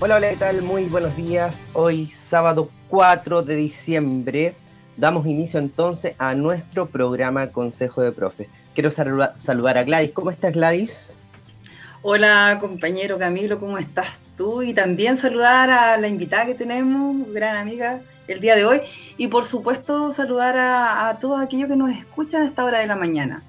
Hola, hola, ¿qué tal? Muy buenos días. Hoy, sábado 4 de diciembre, damos inicio entonces a nuestro programa Consejo de Profes. Quiero saludar a Gladys. ¿Cómo estás, Gladys? Hola, compañero Camilo, ¿cómo estás tú? Y también saludar a la invitada que tenemos, gran amiga, el día de hoy. Y por supuesto, saludar a, a todos aquellos que nos escuchan a esta hora de la mañana.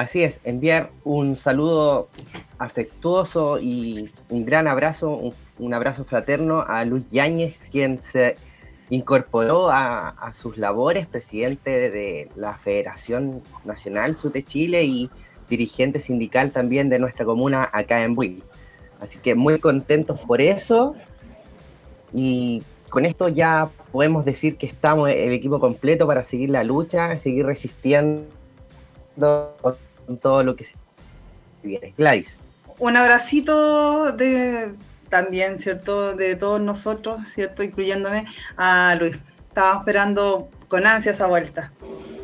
Así es, enviar un saludo afectuoso y un gran abrazo, un, abrazo fraterno a Luis Yáñez, quien se incorporó a, sus labores, presidente de la Federación Nacional Sur de Chile y dirigente sindical también de nuestra comuna acá en Buil. Así que muy contentos por eso y con esto ya podemos decir que estamos el equipo completo para seguir la lucha, seguir resistiendo todo lo que se viene. Gladys. Un abracito de también, ¿cierto? De todos nosotros, ¿cierto? Incluyéndome a Luis. Estaba esperando con ansia esa vuelta.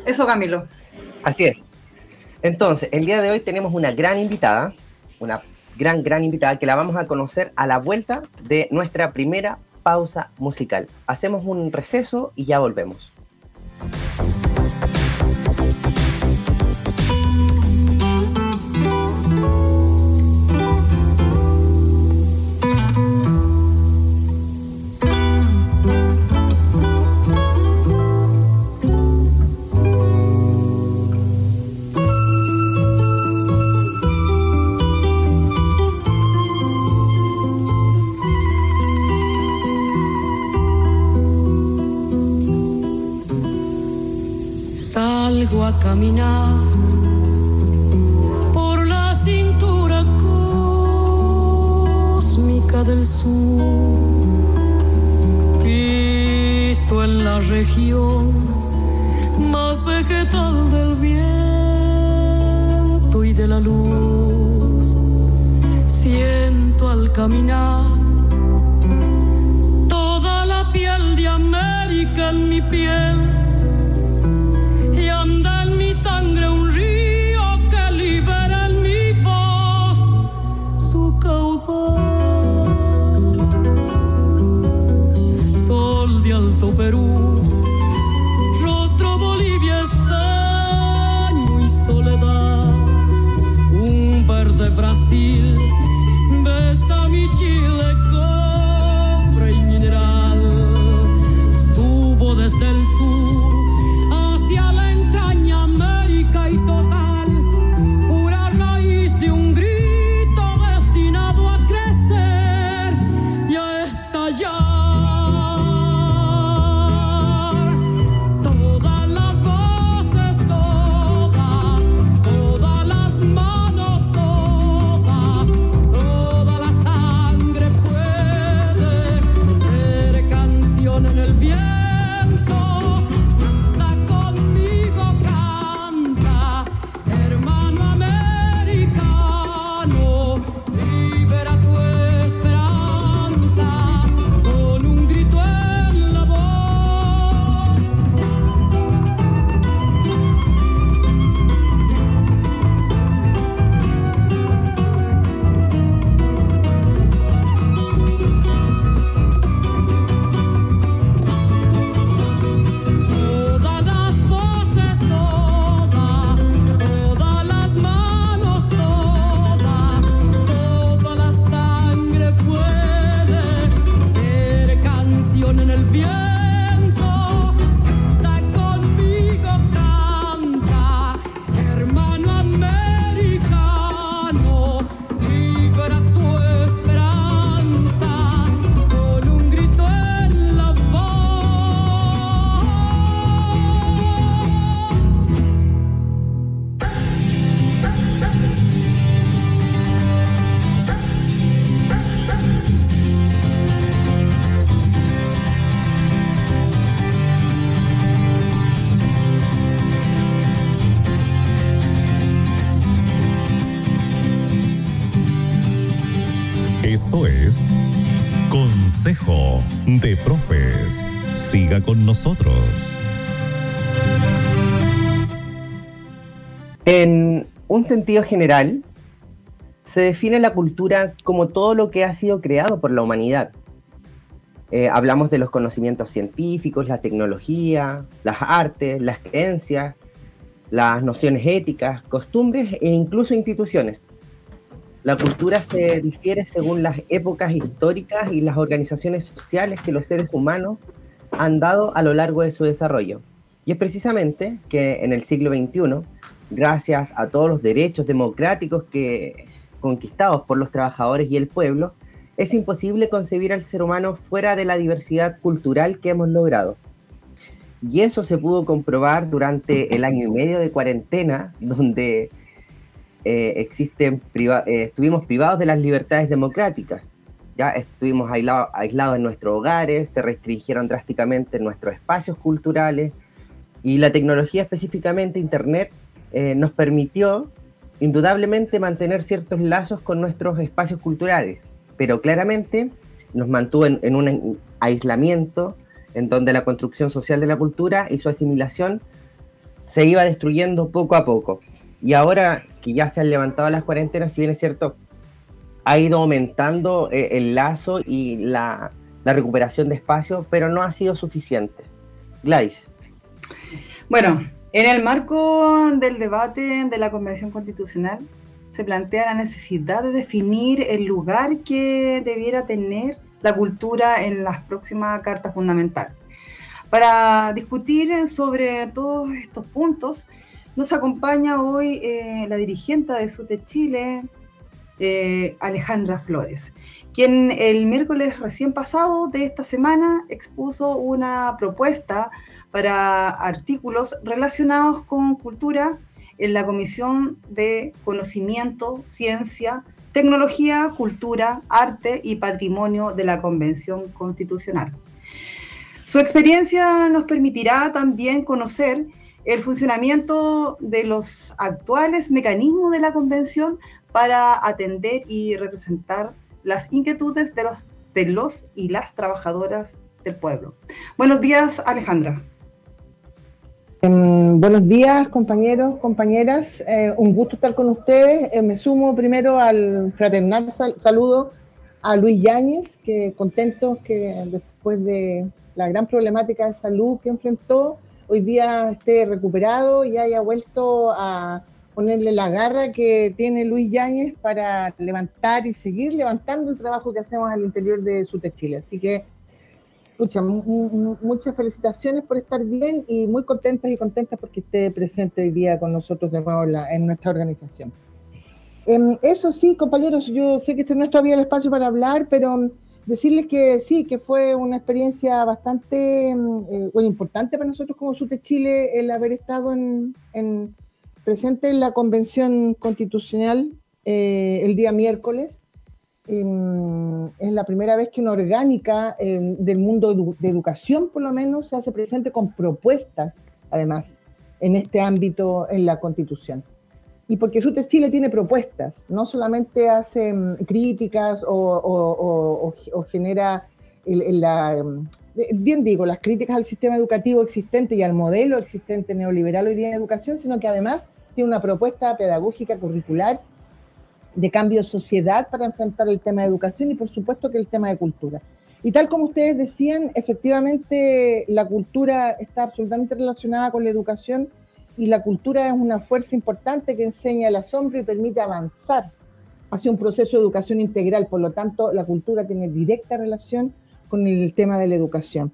Eso, Camilo. Así es. Entonces, el día de hoy tenemos una gran invitada, una gran, gran invitada que la vamos a conocer a la vuelta de nuestra primera pausa musical. Hacemos un receso y ya volvemos. Domino. En un sentido general, se define la cultura como todo lo que ha sido creado por la humanidad. Eh, hablamos de los conocimientos científicos, la tecnología, las artes, las creencias, las nociones éticas, costumbres e incluso instituciones. La cultura se difiere según las épocas históricas y las organizaciones sociales que los seres humanos han dado a lo largo de su desarrollo. Y es precisamente que en el siglo XXI, gracias a todos los derechos democráticos que, conquistados por los trabajadores y el pueblo, es imposible concebir al ser humano fuera de la diversidad cultural que hemos logrado. Y eso se pudo comprobar durante el año y medio de cuarentena, donde eh, existen eh, estuvimos privados de las libertades democráticas. Ya estuvimos aislados en nuestros hogares, se restringieron drásticamente nuestros espacios culturales y la tecnología, específicamente Internet, eh, nos permitió indudablemente mantener ciertos lazos con nuestros espacios culturales, pero claramente nos mantuvo en, un aislamiento en donde la construcción social de la cultura y su asimilación se iba destruyendo poco a poco. Y ahora que ya se han levantado las cuarentenas, si bien es cierto, ha ido aumentando eh, el lazo y la, la recuperación de espacio, pero no ha sido suficiente. Gladys. Bueno, en el marco del debate de la Convención Constitucional, se plantea la necesidad de definir el lugar que debiera tener la cultura en las próximas cartas fundamentales. Para discutir sobre todos estos puntos, nos acompaña hoy eh, la dirigente de SUTE Chile, eh, Alejandra Flores, quien el miércoles recién pasado de esta semana expuso una propuesta para artículos relacionados con cultura en la Comisión de Conocimiento, Ciencia, Tecnología, Cultura, Arte y Patrimonio de la Convención Constitucional. Su experiencia nos permitirá también conocer el funcionamiento de los actuales mecanismos de la Convención para atender y representar las inquietudes de los, de los y las trabajadoras del pueblo. Buenos días, Alejandra. Em, buenos días, compañeros, compañeras. Eh, un gusto estar con ustedes. Eh, me sumo primero al fraternal saludo a Luis Yáñez, que contentos que después de la gran problemática de salud que enfrentó, hoy día esté recuperado y haya vuelto a ponerle la garra que tiene Luis Yáñez para levantar y seguir levantando el trabajo que hacemos al interior de SUTE Chile. Así que Escucha, muchas felicitaciones por estar bien y muy contentas y contentas porque esté presente hoy día con nosotros de nuevo en nuestra organización. Em, eso sí, compañeros, yo sé que este no es todavía el espacio para hablar, pero decirles que sí, que fue una experiencia bastante em, eh, importante para nosotros como SUTE Chile el haber estado en, presente en la convención constitucional eh, el día miércoles es la primera vez que una orgánica em, del mundo de educación, por lo menos, se hace presente con propuestas, además, en este ámbito en la Constitución. Y porque SUTE Chile tiene propuestas, no solamente hace em, críticas o, genera la, em, bien digo, las críticas al sistema educativo existente y al modelo existente neoliberal hoy día en educación, sino que además una propuesta pedagógica curricular de cambio de sociedad para enfrentar el tema de educación y por supuesto que el tema de cultura. Y tal como ustedes decían, efectivamente la cultura está absolutamente relacionada con la educación y la cultura es una fuerza importante que enseña el asombro y permite avanzar hacia un proceso de educación integral. Por lo tanto, la cultura tiene directa relación con el tema de la educación.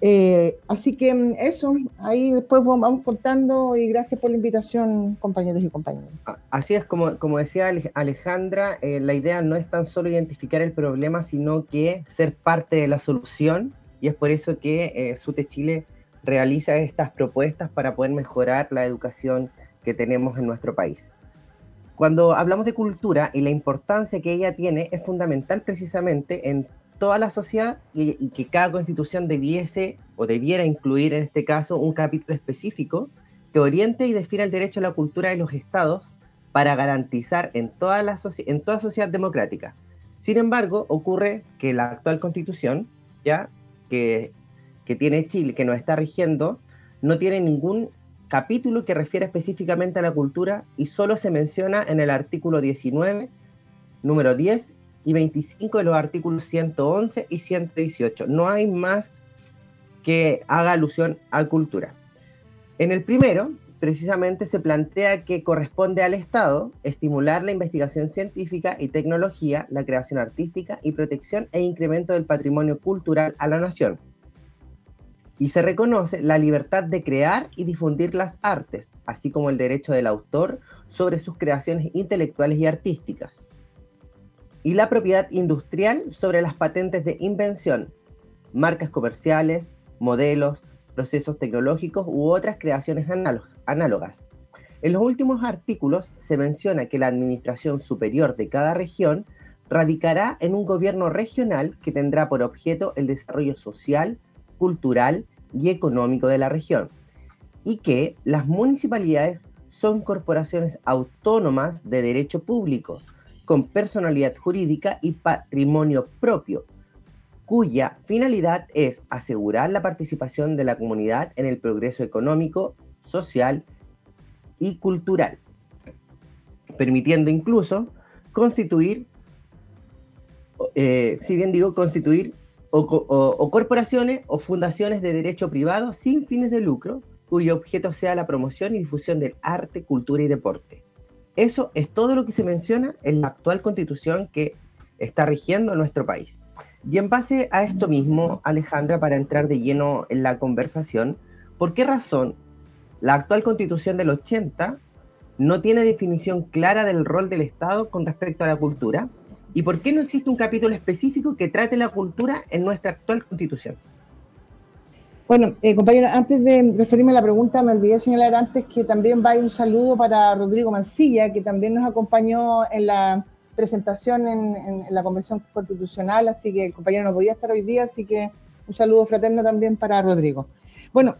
Eh, así que mm, eso, ahí después vamos contando y gracias por la invitación, compañeros y compañeras. Así es, como, como decía Alejandra, eh, la idea no es tan solo identificar el problema, sino que ser parte de la solución y es por eso que eh, SUTE Chile realiza estas propuestas para poder mejorar la educación que tenemos en nuestro país. Cuando hablamos de cultura y la importancia que ella tiene, es fundamental precisamente en toda la sociedad y, que cada constitución debiese o debiera incluir en este caso un capítulo específico que oriente y defina el derecho a la cultura de los estados para garantizar en toda, la en toda sociedad democrática. Sin embargo, ocurre que la actual constitución, ya que, que tiene Chile, que nos está rigiendo, no tiene ningún capítulo que refiere específicamente a la cultura y solo se menciona en el artículo 19, número 10 y 25 de los artículos 111 y 118. No hay más que haga alusión a cultura. En el primero, precisamente se plantea que corresponde al Estado estimular la investigación científica y tecnología, la creación artística y protección e incremento del patrimonio cultural a la nación. Y se reconoce la libertad de crear y difundir las artes, así como el derecho del autor sobre sus creaciones intelectuales y artísticas. Y la propiedad industrial sobre las patentes de invención, marcas comerciales, modelos, procesos tecnológicos u otras creaciones análogas. En los últimos artículos se menciona que la administración superior de cada región radicará en un gobierno regional que tendrá por objeto el desarrollo social, cultural y económico de la región, y que las municipalidades son corporaciones autónomas de derecho público, con personalidad jurídica y patrimonio propio, cuya finalidad es asegurar la participación de la comunidad en el progreso económico, social y cultural, permitiendo incluso constituir, eh, si bien digo, constituir o, corporaciones o fundaciones de derecho privado sin fines de lucro, cuyo objeto sea la promoción y difusión del arte, cultura y deporte. Eso es todo lo que se menciona en la actual constitución que está rigiendo nuestro país. Y en base a esto mismo, Alejandra, para entrar de lleno en la conversación, ¿por qué razón la actual constitución del 80 no tiene definición clara del rol del Estado con respecto a la cultura? ¿Y por qué no existe un capítulo específico que trate la cultura en nuestra actual constitución? Bueno, eh, compañero, antes de referirme a la pregunta, me olvidé señalar antes que también va un saludo para Rodrigo Mancilla, que también nos acompañó en la presentación en, la Convención Constitucional, así que el compañero no podía estar hoy día, así que un saludo fraterno también para Rodrigo. Bueno,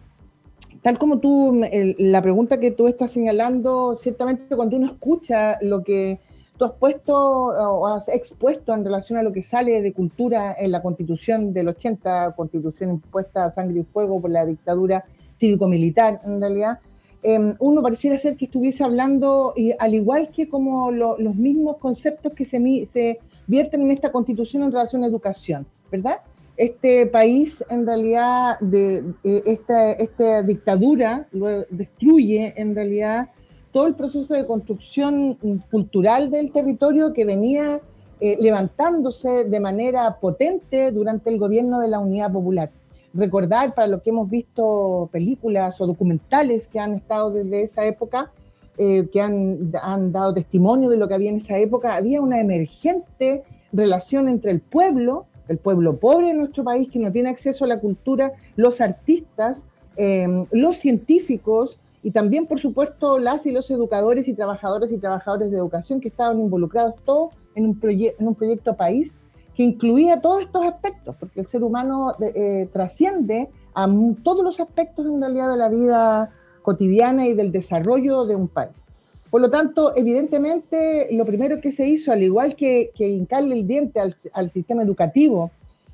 tal como tú, la pregunta que tú estás señalando, ciertamente cuando uno escucha lo que tú has puesto o has expuesto en relación a lo que sale de cultura en la constitución del 80, constitución impuesta a sangre y fuego por la dictadura cívico-militar, en realidad, Em, uno pareciera ser que estuviese hablando, y al igual que como los mismos conceptos que se, se vierten en esta constitución en relación a educación, ¿verdad? Este país, en realidad, de, esta, esta dictadura destruye, en realidad, todo el proceso de construcción cultural del territorio que venía eh, levantándose de manera potente durante el gobierno de la Unidad Popular. Recordar para lo que hemos visto películas o documentales que han estado desde esa época, eh, que han, han, dado testimonio de lo que había en esa época, había una emergente relación entre el pueblo, el pueblo pobre de nuestro país que no tiene acceso a la cultura, los artistas, em, los científicos y también, por supuesto, las y los educadores y trabajadores y trabajadores de educación que estaban involucrados todos en un, en un proyecto país que incluía todos estos aspectos, porque el ser humano eh, trasciende a todos los aspectos en realidad de la vida cotidiana y del desarrollo de un país. Por lo tanto, evidentemente, lo primero que se hizo, al igual que, que hincarle el diente al, al sistema educativo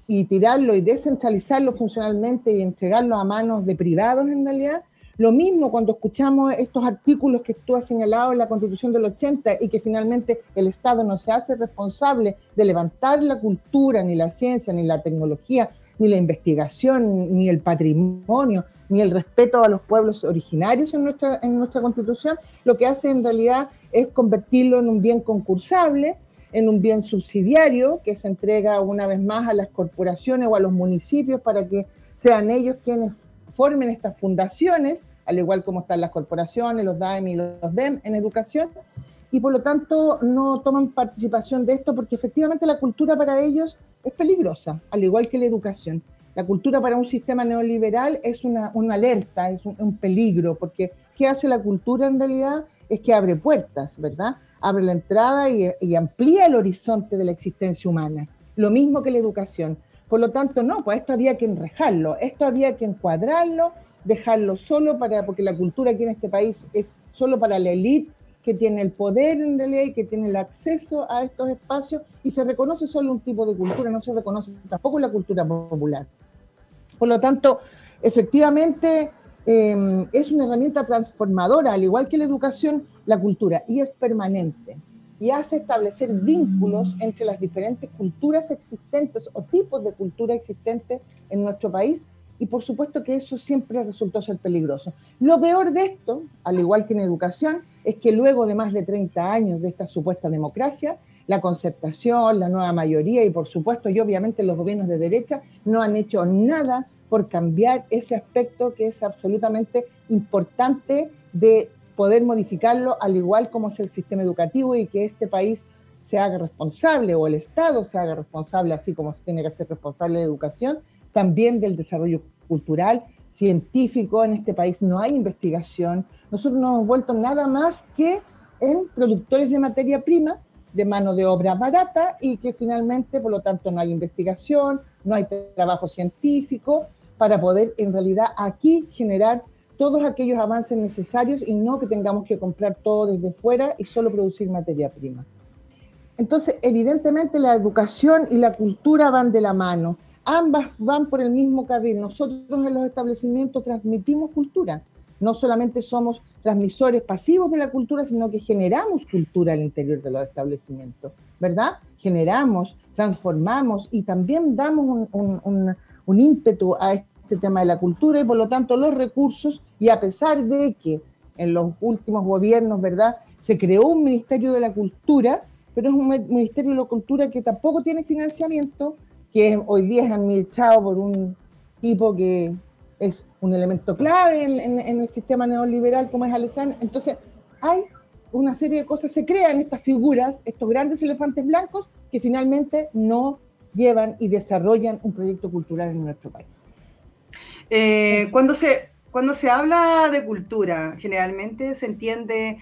y tirarlo y descentralizarlo funcionalmente y entregarlo a manos de privados en realidad, lo mismo cuando escuchamos estos artículos que tú has señalado en la Constitución del 80 y que finalmente el Estado no se hace responsable de levantar la cultura, ni la ciencia, ni la tecnología, ni la investigación, ni el patrimonio, ni el respeto a los pueblos originarios en nuestra, en nuestra Constitución, lo que hace en realidad es convertirlo en un bien concursable, en un bien subsidiario que se entrega una vez más a las corporaciones o a los municipios para que sean ellos quienes formen estas fundaciones, al igual como están las corporaciones, los DAEM y los DEM en educación, y por lo tanto no toman participación de esto porque efectivamente la cultura para ellos es peligrosa, al igual que la educación. La cultura para un sistema neoliberal es una, alerta, es un, peligro, porque ¿qué hace la cultura en realidad? Es que abre puertas, ¿verdad? Abre la entrada y, y amplía el horizonte de la existencia humana. Lo mismo que la educación. Por lo tanto, no, pues esto había que enrejarlo, esto había que encuadrarlo, dejarlo solo para, porque la cultura aquí en este país es solo para la élite que tiene el poder en realidad y que tiene el acceso a estos espacios y se reconoce solo un tipo de cultura, no se reconoce tampoco la cultura popular. Por lo tanto, efectivamente em, es una herramienta transformadora, al igual que la educación, la cultura, y es permanente y hace establecer vínculos entre las diferentes culturas existentes o tipos de cultura existentes en nuestro país y por supuesto que eso siempre resultó ser peligroso. Lo peor de esto, al igual que en educación, es que luego de más de 30 años de esta supuesta democracia, la concertación, la nueva mayoría y por supuesto y obviamente los gobiernos de derecha no han hecho nada por cambiar ese aspecto que es absolutamente importante de poder modificarlo al igual como es el sistema educativo y que este país se haga responsable o el Estado se haga responsable, así como se tiene que ser responsable de educación, también del desarrollo cultural, científico. En este país no hay investigación. Nosotros no hemos vuelto nada más que en productores de materia prima, de mano de obra barata y que finalmente, por lo tanto, no hay investigación, no hay trabajo científico para poder en realidad aquí generar todos aquellos avances necesarios y no que tengamos que comprar todo desde fuera y solo producir materia prima. Entonces, evidentemente la educación y la cultura van de la mano ambas van por el mismo carril. Nosotros en los establecimientos transmitimos cultura. No solamente somos transmisores pasivos de la cultura, sino que generamos cultura al interior de los establecimientos, ¿verdad? Generamos, transformamos y también damos un, ímpetu a este tema de la cultura y por lo tanto los recursos, y a pesar de que en los últimos gobiernos, ¿verdad? Se creó un Ministerio de la Cultura, pero es un Ministerio de la Cultura que tampoco tiene financiamiento, que hoy día es administrado por un tipo que es un elemento clave en, el sistema neoliberal como es Alessandro. Entonces, hay una serie de cosas, se crean estas figuras, estos grandes elefantes blancos, que finalmente no llevan y desarrollan un proyecto cultural en nuestro país. Eh, cuando, se, cuando se habla de cultura, generalmente se entiende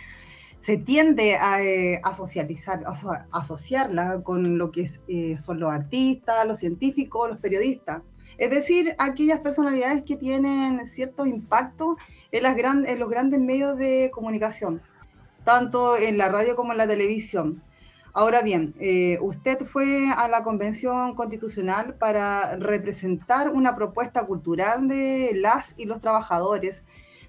se tiende a, eh, socializar, a, asociarla con lo que eh, son los artistas, los científicos, los periodistas. Es decir, aquellas personalidades que tienen cierto impacto en, las en los grandes medios de comunicación, tanto en la radio como en la televisión. Ahora bien, eh, usted fue a la Convención Constitucional para representar una propuesta cultural de las y los trabajadores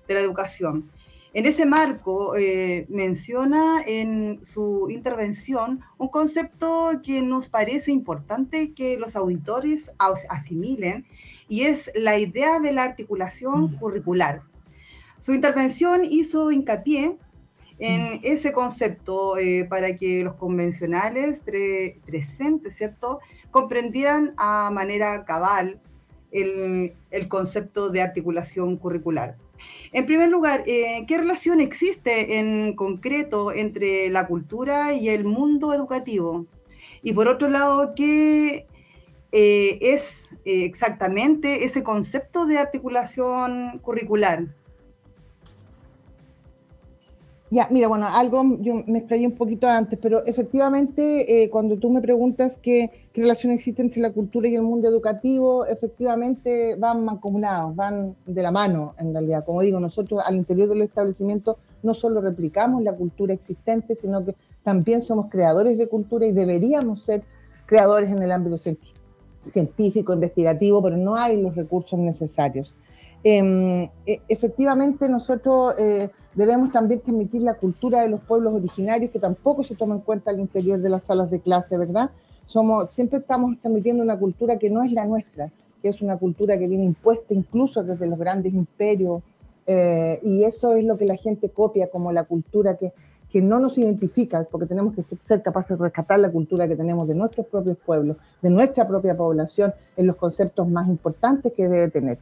de la educación. En ese marco, eh, menciona en su intervención un concepto que nos parece importante que los auditores asimilen y es la idea de la articulación mm. curricular. Su intervención hizo hincapié en mm. ese concepto eh, para que los convencionales presentes, ¿cierto?, comprendieran a manera cabal el, el concepto de articulación curricular. En primer lugar, eh, ¿qué relación existe en concreto entre la cultura y el mundo educativo? Y por otro lado, ¿qué eh, es exactamente ese concepto de articulación curricular? Ya, mira, bueno, algo yo me extrañé un poquito antes, pero efectivamente, eh, cuando tú me preguntas qué, relación existe entre la cultura y el mundo educativo, efectivamente van mancomunados, van de la mano, en realidad. Como digo, nosotros al interior del establecimiento no solo replicamos la cultura existente, sino que también somos creadores de cultura y deberíamos ser creadores en el ámbito científico, investigativo, pero no hay los recursos necesarios. Em, e, efectivamente, nosotros eh, debemos también transmitir la cultura de los pueblos originarios, que tampoco se toma en cuenta al interior de las salas de clase, ¿verdad? Somos, siempre estamos transmitiendo una cultura que no es la nuestra, que es una cultura que viene impuesta incluso desde los grandes imperios, eh, y eso es lo que la gente copia como la cultura que, que no nos identifica, porque tenemos que ser capaces de rescatar la cultura que tenemos de nuestros propios pueblos, de nuestra propia población, en los conceptos más importantes que debe tener.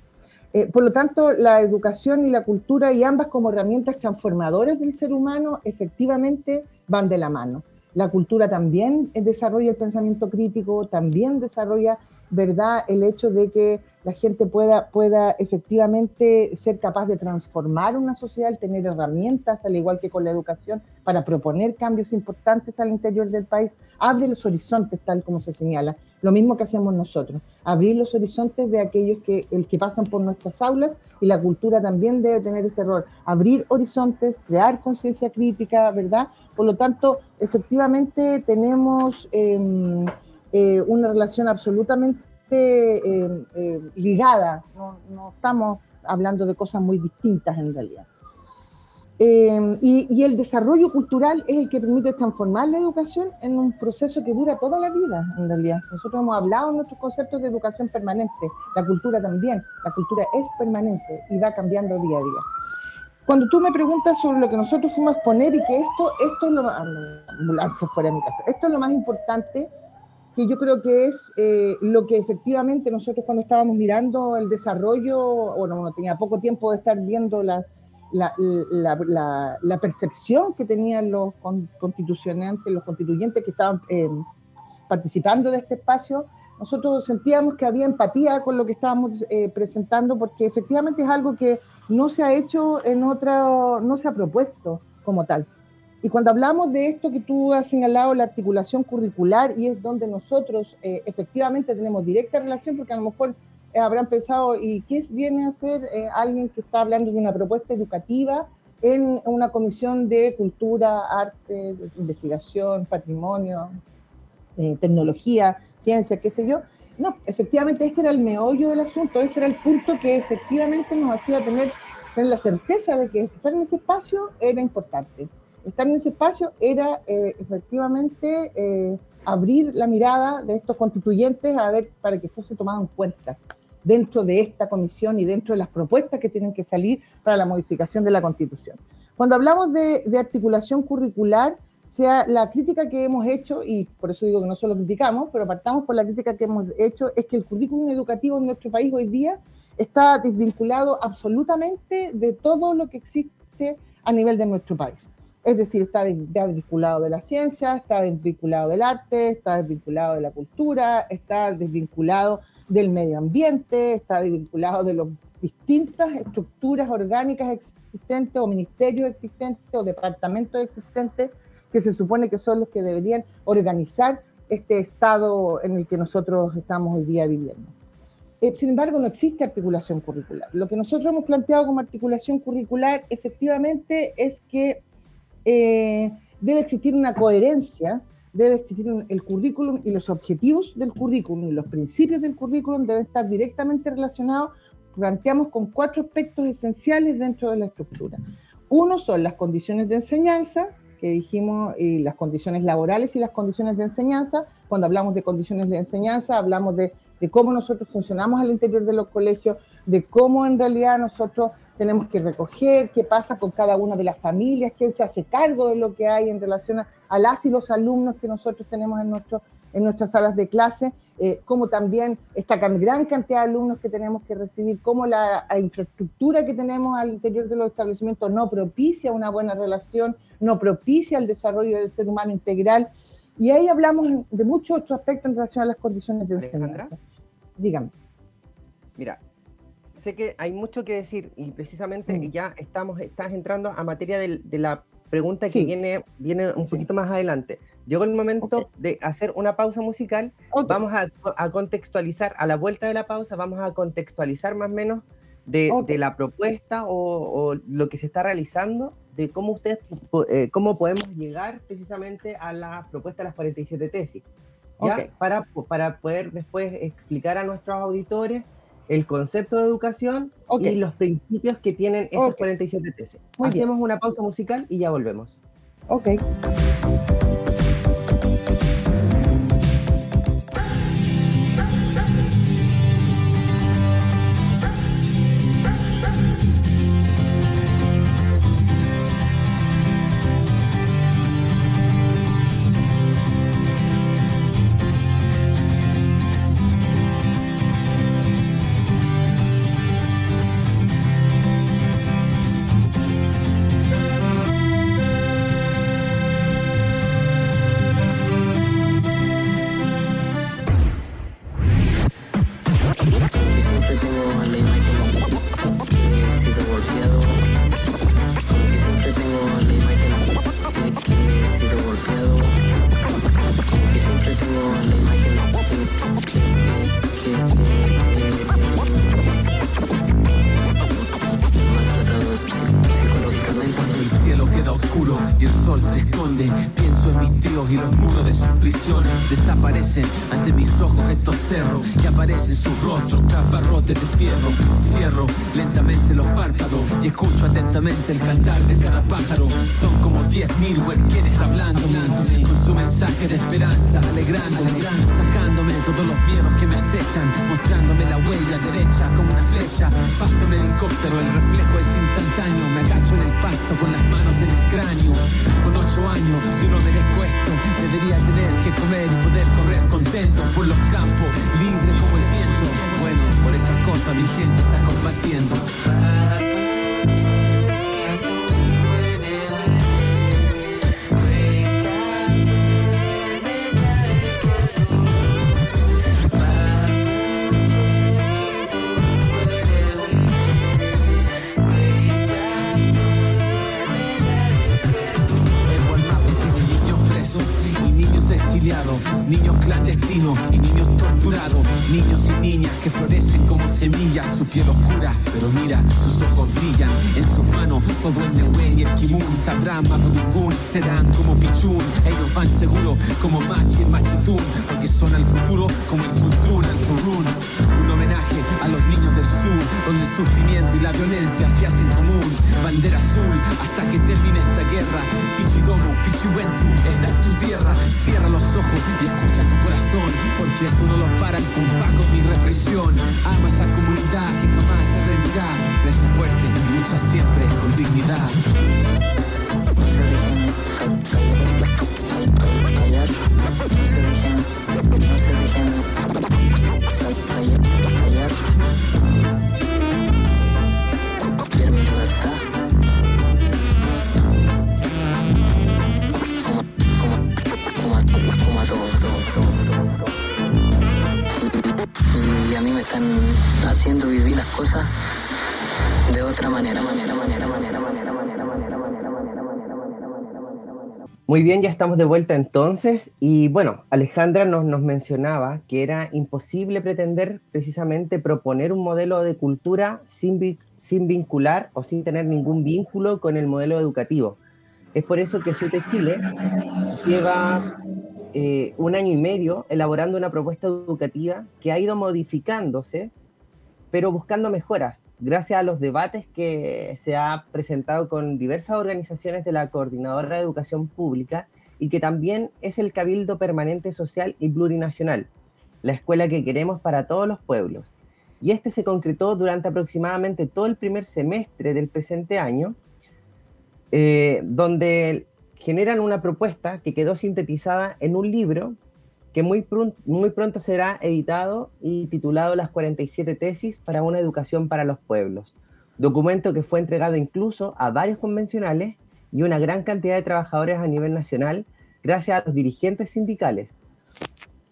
Eh, por lo tanto, la educación y la cultura, y ambas como herramientas transformadoras del ser humano, efectivamente van de la mano. La cultura también desarrolla el pensamiento crítico, también desarrolla ¿verdad? El hecho de que la gente pueda, pueda efectivamente ser capaz de transformar una sociedad, tener herramientas, al igual que con la educación, para proponer cambios importantes al interior del país, abre los horizontes, tal como se señala. Lo mismo que hacemos nosotros, abrir los horizontes de aquellos que, el que pasan por nuestras aulas y la cultura también debe tener ese rol, abrir horizontes, crear conciencia crítica, ¿verdad? Por lo tanto, efectivamente tenemos... Em, eh, una relación absolutamente eh, eh, ligada, no, estamos hablando de cosas muy distintas en realidad. y, el desarrollo cultural es el que permite transformar la educación en un proceso que dura toda la vida, en realidad. Nosotros hemos hablado en nuestros conceptos de educación permanente, la cultura también, la cultura es permanente y va cambiando día a día. Cuando tú me preguntas sobre lo que nosotros fuimos a exponer y que esto, esto es lo más, ambulancia fuera de mi casa, esto es lo más importante, que yo creo que es eh, lo que efectivamente nosotros cuando estábamos mirando el desarrollo, bueno, uno tenía poco tiempo de estar viendo la, la, la, la, percepción que tenían los constitucionantes, los constituyentes que estaban eh, participando de este espacio, nosotros sentíamos que había empatía con lo que estábamos eh, presentando, porque efectivamente es algo que no se ha hecho en otra, no se ha propuesto como tal. Y cuando hablamos de esto que tú has señalado, la articulación curricular, y es donde nosotros eh, efectivamente tenemos directa relación, porque a lo mejor eh, habrán pensado, ¿y qué viene a hacer alguien que está hablando de una propuesta educativa en una comisión de cultura, arte, investigación, patrimonio, tecnología, ciencia, qué sé yo? No, efectivamente este era el meollo del asunto, este era el punto que efectivamente nos hacía tener, tener la certeza de que estar en ese espacio era importante estar en ese espacio era eh, efectivamente eh, abrir la mirada de estos constituyentes a ver para que fuese tomado en cuenta dentro de esta comisión y dentro de las propuestas que tienen que salir para la modificación de la constitución. Cuando hablamos de, articulación curricular, sea la crítica que hemos hecho, y por eso digo que no solo criticamos, pero partamos por la crítica que hemos hecho, es que el currículum educativo en nuestro país hoy día está desvinculado absolutamente de todo lo que existe a nivel de nuestro país. Es decir, está desvinculado de la ciencia, está desvinculado del arte, está desvinculado de la cultura, está desvinculado del medio ambiente, está desvinculado de las distintas estructuras orgánicas existentes o ministerios existentes o departamentos existentes que se supone que son los que deberían organizar este estado en el que nosotros estamos hoy día viviendo. Eh, sin embargo, no existe articulación curricular. Lo que nosotros hemos planteado como articulación curricular efectivamente es que eh, debe existir una coherencia, debe existir el currículum y los objetivos del currículum y los principios del currículum deben estar directamente relacionados, planteamos con cuatro aspectos esenciales dentro de la estructura. Uno son las condiciones de enseñanza, que dijimos, y las condiciones laborales y las condiciones de enseñanza. Cuando hablamos de condiciones de enseñanza, hablamos de, de cómo nosotros funcionamos al interior de los colegios, de cómo en realidad nosotros tenemos que recoger, qué pasa con cada una de las familias, quién se hace cargo de lo que hay en relación a, las y los alumnos que nosotros tenemos en, nuestro, en nuestras salas de clase, eh, como también esta gran cantidad de alumnos que tenemos que recibir, cómo la, infraestructura que tenemos al interior de los establecimientos no propicia una buena relación, no propicia el desarrollo del ser humano integral. Y ahí hablamos de muchos otros aspectos en relación a las condiciones de enseñanza. Dígame. Mira, sé que hay mucho que decir y precisamente ya estamos, estás entrando a materia de, la pregunta que viene, viene un poquito más adelante. Llegó el momento de hacer una pausa musical. Vamos a, contextualizar, a la vuelta de la pausa, vamos a contextualizar más o menos de, la propuesta o, lo que se está realizando, de cómo ustedes, eh, cómo podemos llegar precisamente a la propuesta de las 47 tesis. Para, para poder después explicar a nuestros auditores el concepto de educación y los principios que tienen estos 47 tesis. Hacemos una pausa musical y ya volvemos. Ok. Cerros y aparecen sus rostros tras de fierro. Cierro lentamente los párpados y escucho atentamente el cantar de cada pájaro. Son como diez mil huerquenes hablando con su mensaje de esperanza, alegrándome, sacándome todos los miedos que me acechan, mostrándome la huella derecha como una flecha. Paso un helicóptero, el reflejo es instantáneo. Me agacho en el pasto con las manos en el cráneo. Con ocho años yo no merezco esto. Debería tener que comer y poder correr contento por los campos, libre como el viento otra cosa, mi gente está combatiendo. Sabrán Mapudungun, serán como Pichun, ellos van seguros como Machi y Machitún, porque son al futuro como el Kultun al Kurun, un homenaje a los niños del sur, donde el sufrimiento y la violencia se hacen común, bandera azul, hasta que termine esta guerra, Pichidomo, Pichiwentu, esta es tu tierra, cierra los ojos y escucha tu corazón, porque eso no lo paran con pacos ni represión. Ama esa comunidad que jamás se rendirá, crece fuerte y lucha siempre con dignidad haciendo vivir las cosas de otra manera, manera, manera, manera, manera, manera. Muy bien, ya estamos de vuelta entonces. Y bueno, Alejandra nos, mencionaba que era imposible pretender precisamente proponer un modelo de cultura sin, sin vincular o sin tener ningún vínculo con el modelo educativo. Es por eso que SUTE Chile lleva eh, un año y medio elaborando una propuesta educativa que ha ido modificándose, pero buscando mejoras, gracias a los debates que se ha presentado con diversas organizaciones de la Coordinadora de Educación Pública y que también es el Cabildo Permanente Social y Plurinacional, la escuela que queremos para todos los pueblos. Y este se concretó durante aproximadamente todo el primer semestre del presente año, eh, donde generan una propuesta que quedó sintetizada en un libro que muy, pronto será editado y titulado Las 47 tesis para una educación para los pueblos, documento que fue entregado incluso a varios convencionales y una gran cantidad de trabajadores a nivel nacional gracias a los dirigentes sindicales.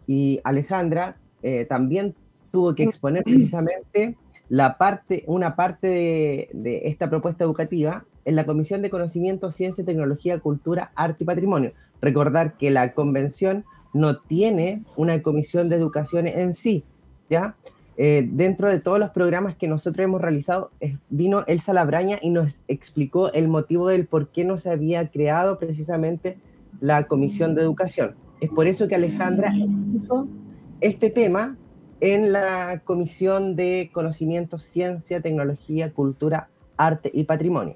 Y Alejandra eh, también tuvo que exponer precisamente la parte, una parte de, de esta propuesta educativa en la Comisión de Conocimiento, Ciencia, Tecnología, Cultura, Arte y Patrimonio. Recordar que la convención no tiene una comisión de educación en sí, ¿ya? Eh, dentro de todos los programas que nosotros hemos realizado, vino Elsa Labraña y nos explicó el motivo del por qué no se había creado precisamente la comisión de educación. Es por eso que Alejandra puso este tema en la comisión de conocimiento, ciencia, tecnología, cultura, arte y patrimonio.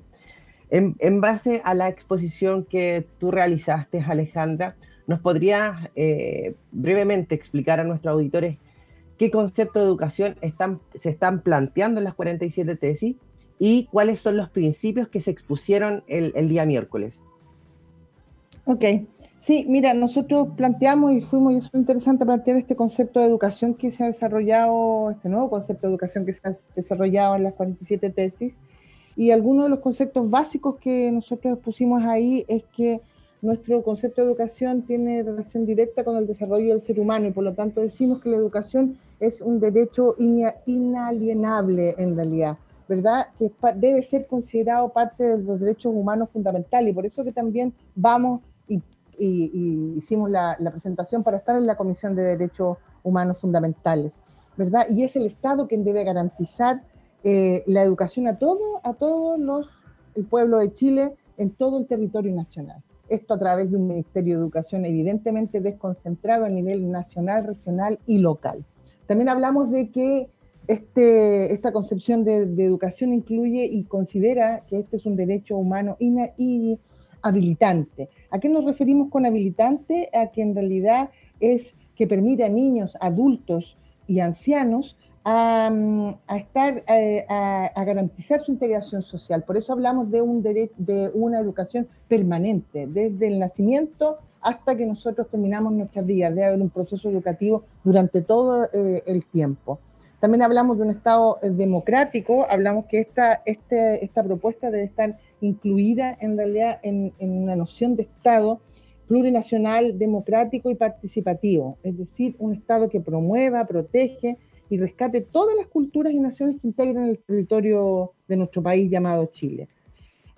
En, base a la exposición que tú realizaste, Alejandra, ¿nos podrías eh, brevemente explicar a nuestros auditores qué concepto de educación se están planteando en las 47 tesis y cuáles son los principios que se expusieron el, el día miércoles? Ok, sí, mira, nosotros planteamos y fuimos, y es muy interesante plantear este concepto de educación que se ha desarrollado, este nuevo concepto de educación que se ha desarrollado en las 47 tesis y algunos de los conceptos básicos que nosotros pusimos ahí es que nuestro concepto de educación tiene relación directa con el desarrollo del ser humano y por lo tanto decimos que la educación es un derecho inalienable en realidad, ¿verdad? Que debe ser considerado parte de los derechos humanos fundamentales y por eso que también vamos y, hicimos la, la, presentación para estar en la Comisión de Derechos Humanos Fundamentales, ¿verdad? Y es el Estado quien debe garantizar eh, la educación a todo, a todos los, el pueblo de Chile en todo el territorio nacional. Esto a través de un Ministerio de Educación evidentemente desconcentrado a nivel nacional, regional y local. También hablamos de que este, esta concepción de, educación incluye y considera que este es un derecho humano y habilitante. ¿A qué nos referimos con habilitante? A que en realidad es que permite a niños, adultos y ancianos a, estar, eh, a, garantizar su integración social. Por eso hablamos de, un derecho, de una educación permanente, desde el nacimiento hasta que nosotros terminamos nuestras vidas, de haber un proceso educativo durante todo eh, el tiempo. También hablamos de un Estado eh, democrático, hablamos que esta, este, esta propuesta debe estar incluida en realidad en, en una noción de Estado plurinacional, democrático y participativo, es decir, un Estado que promueva, protege, y rescate todas las culturas y naciones que integran el territorio de nuestro país llamado Chile.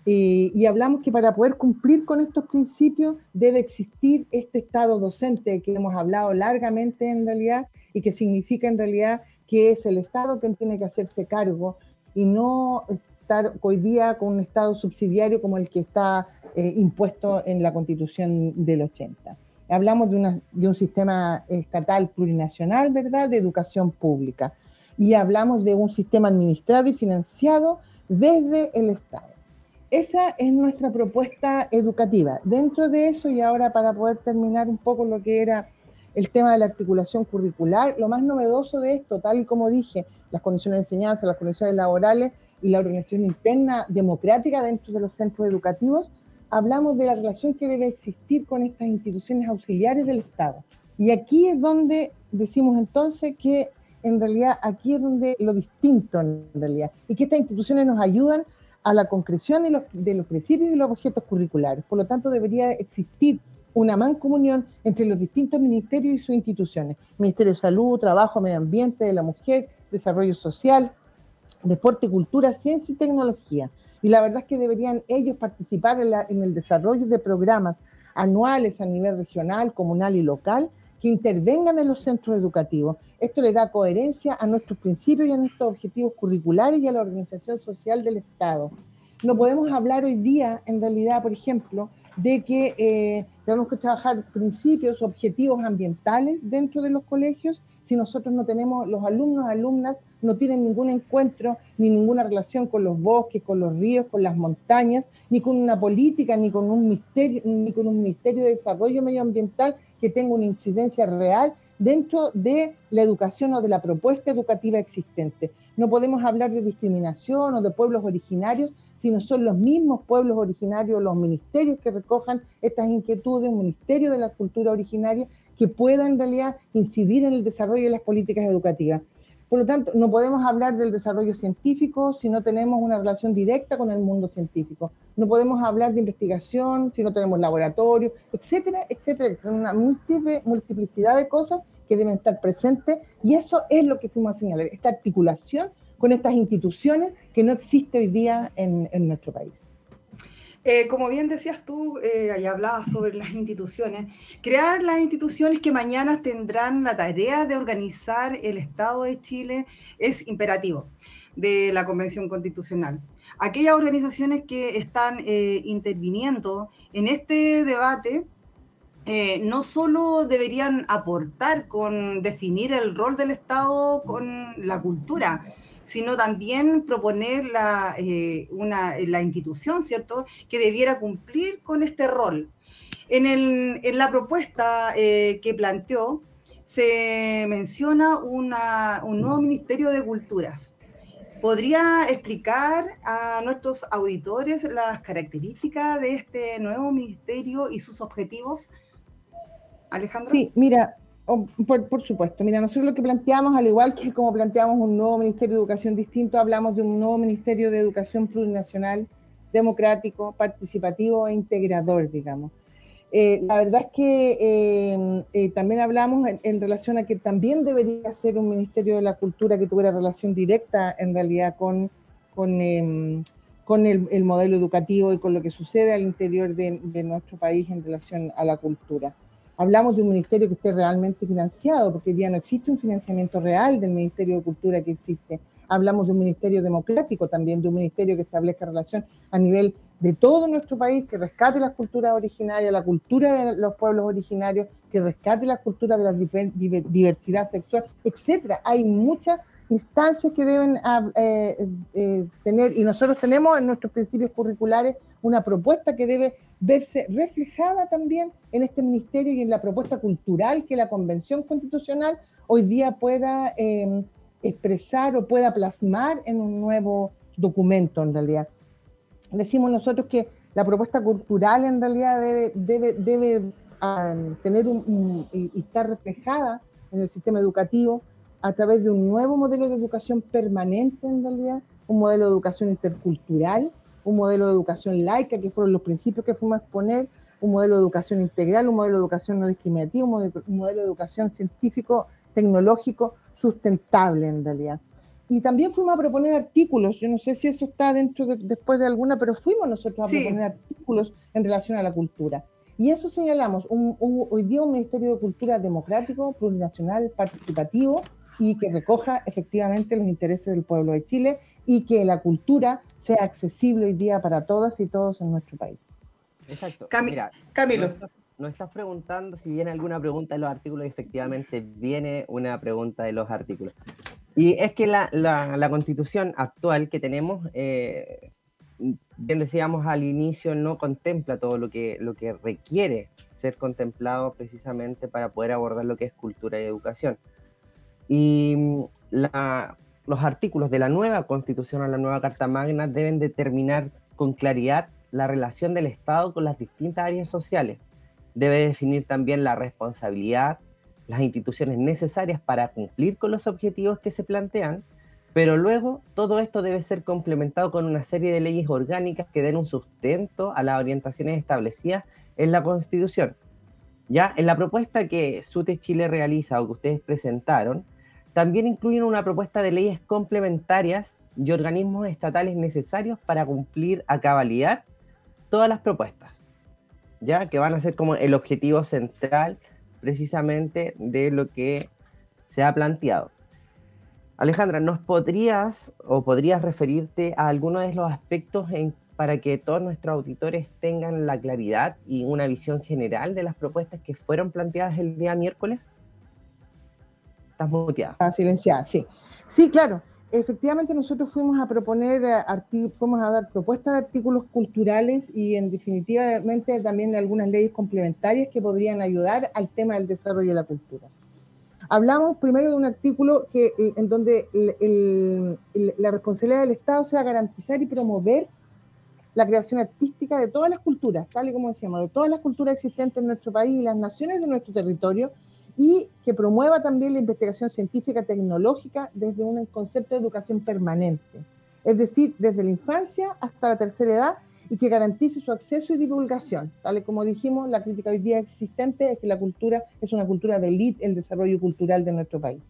y hablamos que para poder cumplir con estos principios debe existir este estado docente que hemos hablado largamente en realidad y que significa en realidad que es el Estado quien tiene que hacerse cargo y no estar hoy día con un Estado subsidiario como el que está eh, impuesto en la Constitución del 80 hablamos de, un sistema estatal plurinacional, ¿verdad?, de educación pública. Y hablamos de un sistema administrado y financiado desde el Estado. Esa es nuestra propuesta educativa. Dentro de eso, y ahora para poder terminar un poco lo que era el tema de la articulación curricular, lo más novedoso de esto, tal y como dije, las condiciones de enseñanza, las condiciones laborales y la organización interna democrática dentro de los centros educativos, hablamos de la relación que debe existir con estas instituciones auxiliares del Estado. Y aquí es donde decimos entonces que en realidad aquí es donde lo distinto en realidad, y que estas instituciones nos ayudan a la concreción de los, de los principios y los objetos curriculares. Por lo tanto, debería existir una mancomunión entre los distintos ministerios y sus instituciones. Ministerio de Salud, Trabajo, Medio Ambiente, de la Mujer, Desarrollo Social, Deporte, Cultura, Ciencia y Tecnología y la verdad es que deberían ellos participar en, el desarrollo de programas anuales a nivel regional, comunal y local que intervengan en los centros educativos. Esto le da coherencia a nuestros principios y a nuestros objetivos curriculares y a la organización social del Estado. No podemos hablar hoy día, en realidad, por ejemplo, de que eh, tenemos que trabajar principios, objetivos ambientales dentro de los colegios. Si nosotros no tenemos, los alumnos, alumnas, no tienen ningún encuentro ni ninguna relación con los bosques, con los ríos, con las montañas, ni con una política, ni con un ministerio, ni con un ministerio de desarrollo medioambiental que tenga una incidencia real dentro de la educación o de la propuesta educativa existente. No podemos hablar de discriminación o de pueblos originarios, sino son los mismos pueblos originarios, los ministerios que recojan estas inquietudes, un ministerio de la cultura originaria que pueda en realidad incidir en el desarrollo de las políticas educativas. Por lo tanto, no podemos hablar del desarrollo científico si no tenemos una relación directa con el mundo científico. No podemos hablar de investigación si no tenemos laboratorios, etcétera, etcétera. Son una multiplicidad de cosas que deben estar presentes y eso es lo que fuimos a señalar, esta articulación con estas instituciones que no existe hoy día en nuestro país. Eh, como bien decías tú, eh, hablabas sobre las instituciones, crear las instituciones que mañana tendrán la tarea de organizar el Estado de Chile es imperativo de la Convención Constitucional. Aquellas organizaciones que están eh, interviniendo en este debate eh, no solo deberían aportar con definir el rol del Estado con la cultura, sino también proponer la, eh, una, la institución, ¿cierto?, que debiera cumplir con este rol. En, el, en la propuesta eh, que planteó, se menciona una, un nuevo Ministerio de Culturas. ¿Podría explicar a nuestros auditores las características de este nuevo ministerio y sus objetivos? Alejandra. Sí, mira, por, supuesto, mira, nosotros lo que planteamos, al igual que como planteamos un nuevo Ministerio de Educación distinto, hablamos de un nuevo Ministerio de Educación plurinacional, democrático, participativo e integrador, digamos. Eh, la verdad es que eh, eh, también hablamos en, relación a que también debería ser un Ministerio de la Cultura que tuviera relación directa en realidad con, con, em, con el, modelo educativo y con lo que sucede al interior de nuestro país en relación a la cultura hablamos de un ministerio que esté realmente financiado, porque hoy día no existe un financiamiento real del Ministerio de Cultura que existe. Hablamos de un ministerio democrático también, de un ministerio que establezca relación a nivel de todo nuestro país, que rescate las culturas originarias, la cultura de los pueblos originarios, que rescate la cultura de la diversidad sexual, etcétera. Hay muchas instancias que deben ah, eh, eh, tener, y nosotros tenemos en nuestros principios curriculares una propuesta que debe verse reflejada también en este ministerio y en la propuesta cultural que la Convención Constitucional hoy día pueda em, expresar o pueda plasmar en un nuevo documento en realidad. Decimos nosotros que la propuesta cultural en realidad debe, debe, debe ah, tener un, y estar reflejada en el sistema educativo a través de un nuevo modelo de educación permanente en realidad, un modelo de educación intercultural, un modelo de educación laica, que fueron los principios que fuimos a exponer, un modelo de educación integral, un modelo de educación no discriminativa, un modelo de educación científico, tecnológico, sustentable en realidad. Y también fuimos a proponer artículos, yo no sé si eso está dentro después de alguna, pero fuimos nosotros a proponer artículos en relación a la cultura. Y eso señalamos, hoy día un Ministerio de Cultura democrático, plurinacional, participativo, y que recoja efectivamente los intereses del pueblo de Chile y que la cultura sea accesible hoy día para todas y todos en nuestro país. Exacto. Camilo. Nos estás preguntando si viene alguna pregunta de los artículos y efectivamente viene una pregunta de los artículos. Y es que la, la, constitución actual que tenemos, eh, bien decíamos al inicio, no contempla todo lo que, lo que requiere ser contemplado precisamente para poder abordar lo que es cultura y educación. Y mm, los artículos de la nueva constitución o la nueva Carta Magna deben determinar con claridad la relación del Estado con las distintas áreas sociales. Debe definir también la responsabilidad, las instituciones necesarias para cumplir con los objetivos que se plantean, pero luego todo esto debe ser complementado con una serie de leyes orgánicas que den un sustento a las orientaciones establecidas en la Constitución. Ya en la propuesta que SUTE Chile realiza o que ustedes presentaron, también incluyen una propuesta de leyes complementarias y organismos estatales necesarios para cumplir a cabalidad todas las propuestas, ya que van a ser como el objetivo central precisamente de lo que se ha planteado. Alejandra, ¿nos podrías o podrías referirte a algunos de los aspectos para que todos nuestros auditores tengan la claridad y una visión general de las propuestas que fueron planteadas el día miércoles? Estás muteada. Está silenciada, sí. Sí, claro. Efectivamente, nosotros fuimos a proponer, eh, fuimos a dar propuestas de artículos culturales y, en definitiva, también de algunas leyes complementarias que podrían ayudar al tema del desarrollo de la cultura. Hablamos primero de un artículo que, eh, en donde la responsabilidad del Estado sea garantizar y promover la creación artística de todas las culturas, tal y como decíamos, de todas las culturas existentes en nuestro país y las naciones de nuestro territorio, y que promueva también la investigación científica tecnológica desde un concepto de educación permanente, es decir, desde la infancia hasta la tercera edad y que garantice su acceso y divulgación. Tal como dijimos, la crítica hoy día existente es que la cultura es una cultura de élite, el desarrollo cultural de nuestro país.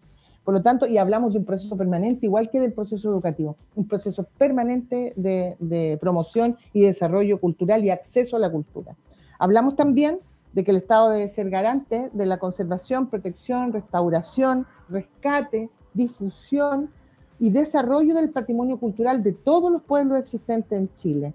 Por lo tanto, y hablamos de un proceso permanente, igual que del proceso educativo, un proceso permanente de promoción y desarrollo cultural y acceso a la cultura. Hablamos también de que el Estado debe ser garante de la conservación, protección, restauración, rescate, difusión y desarrollo del patrimonio cultural de todos los pueblos existentes en Chile,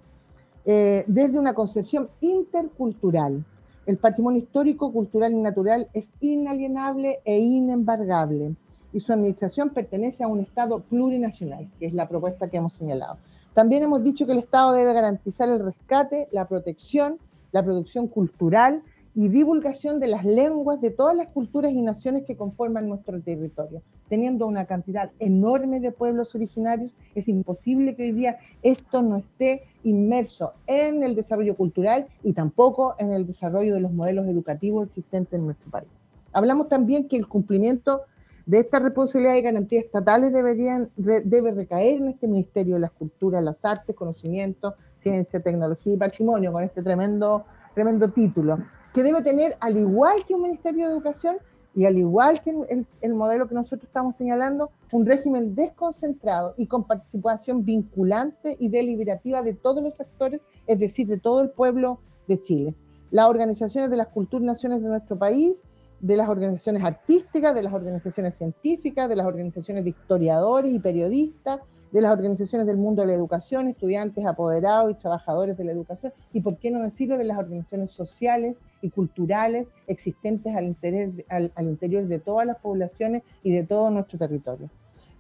eh, desde una concepción intercultural. El patrimonio histórico, cultural y natural es inalienable e inembargable y su administración pertenece a un Estado plurinacional, que es la propuesta que hemos señalado. También hemos dicho que el Estado debe garantizar el rescate, la protección, la producción cultural y divulgación de las lenguas de todas las culturas y naciones que conforman nuestro territorio. Teniendo una cantidad enorme de pueblos originarios, es imposible que hoy día esto no esté inmerso en el desarrollo cultural y tampoco en el desarrollo de los modelos educativos existentes en nuestro país. Hablamos también que el cumplimiento de estas responsabilidades y garantías estatales deberían, debe recaer en este Ministerio de las Culturas, las Artes, Conocimiento, Ciencia, Tecnología y Patrimonio, con este tremendo, tremendo título que debe tener, al igual que un Ministerio de Educación y al igual que el, el, modelo que nosotros estamos señalando, un régimen desconcentrado y con participación vinculante y deliberativa de todos los actores, es decir, de todo el pueblo de Chile. Las organizaciones de las culturas naciones de nuestro país de las organizaciones artísticas, de las organizaciones científicas, de las organizaciones de historiadores y periodistas, de las organizaciones del mundo de la educación, estudiantes, apoderados y trabajadores de la educación, y por qué no decirlo de las organizaciones sociales y culturales existentes al interior, al, interior de todas las poblaciones y de todo nuestro territorio.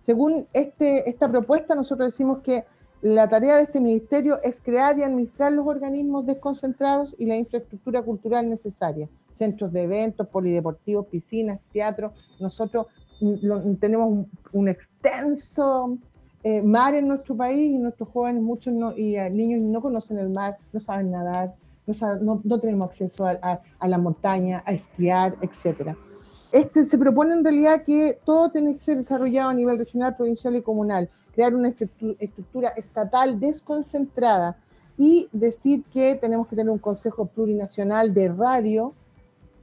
Según este, esta propuesta, nosotros decimos que la tarea de este ministerio es crear y administrar los organismos desconcentrados y la infraestructura cultural necesaria, centros de eventos, polideportivos, piscinas, teatro. Nosotros mm, tenemos un extenso eh, mar en nuestro país y nuestros jóvenes, muchos y eh, niños no conocen el mar, no saben nadar, no, tenemos acceso a, a, la montaña, a esquiar, etc. Este, se propone en realidad que todo tiene que ser desarrollado a nivel regional, provincial y comunal, crear una estructura estatal desconcentrada y decir que tenemos que tener un Consejo Plurinacional de Radio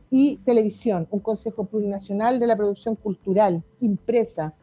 y Televisión, un Consejo Plurinacional de la Producción Cultural, impresa,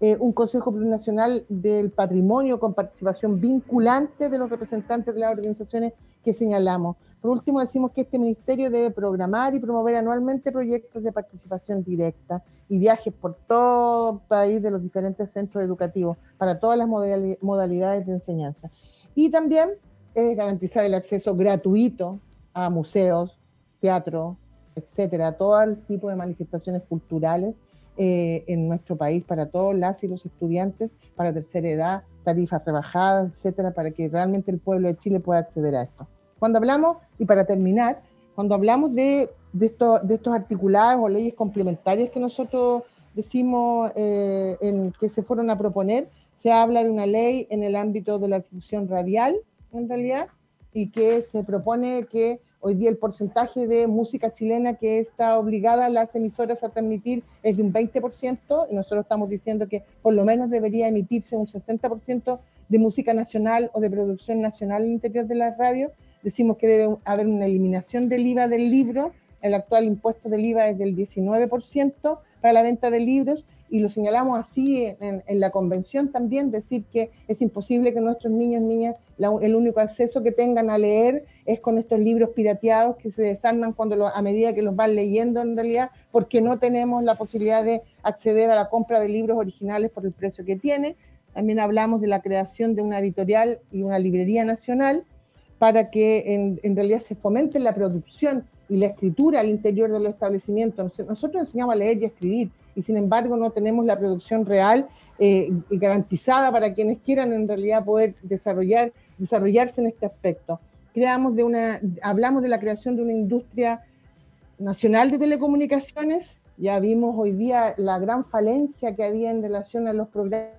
eh, un Consejo Plurinacional del Patrimonio con participación vinculante de los representantes de las organizaciones que señalamos. Por último, decimos que este ministerio debe programar y promover anualmente proyectos de participación directa y viajes por todo el país de los diferentes centros educativos para todas las modalidades de enseñanza. Y también eh, garantizar el acceso gratuito a museos, teatro, etcétera, todo tipo de manifestaciones culturales eh, en nuestro país para todos las y los estudiantes, para tercera edad, tarifas rebajadas, etcétera, para que realmente el pueblo de Chile pueda acceder a esto. Cuando hablamos, y para terminar, cuando hablamos de, de, de estos articulados o leyes complementarias que nosotros decimos eh, en, que se fueron a proponer, se habla de una ley en el ámbito de la difusión radial, en realidad, y que se propone que Hoy día el porcentaje de música chilena que está obligada a las emisoras a transmitir es de un 20% y nosotros estamos diciendo que por lo menos debería emitirse un 60% de música nacional o de producción nacional en el interior de la radio. Decimos que debe haber una eliminación del IVA del libro. El actual impuesto del IVA es del 19% para la venta de libros y lo señalamos así en, la convención también, decir que es imposible que nuestros niños niñas, el único acceso que tengan a leer es con estos libros pirateados que se desarman cuando a medida que los van leyendo en realidad, porque no tenemos la posibilidad de acceder a la compra de libros originales por el precio que tiene. También hablamos de la creación de una editorial y una librería nacional para que en, realidad se fomente la producción y la escritura al interior de los establecimientos. Nosotros enseñamos a leer y a escribir y sin embargo no tenemos la producción real eh, garantizada para quienes quieran en realidad poder desarrollar, desarrollarse en este aspecto. Creamos de una, hablamos de la creación de una industria nacional de telecomunicaciones, ya vimos hoy día la gran falencia que había en relación a los programas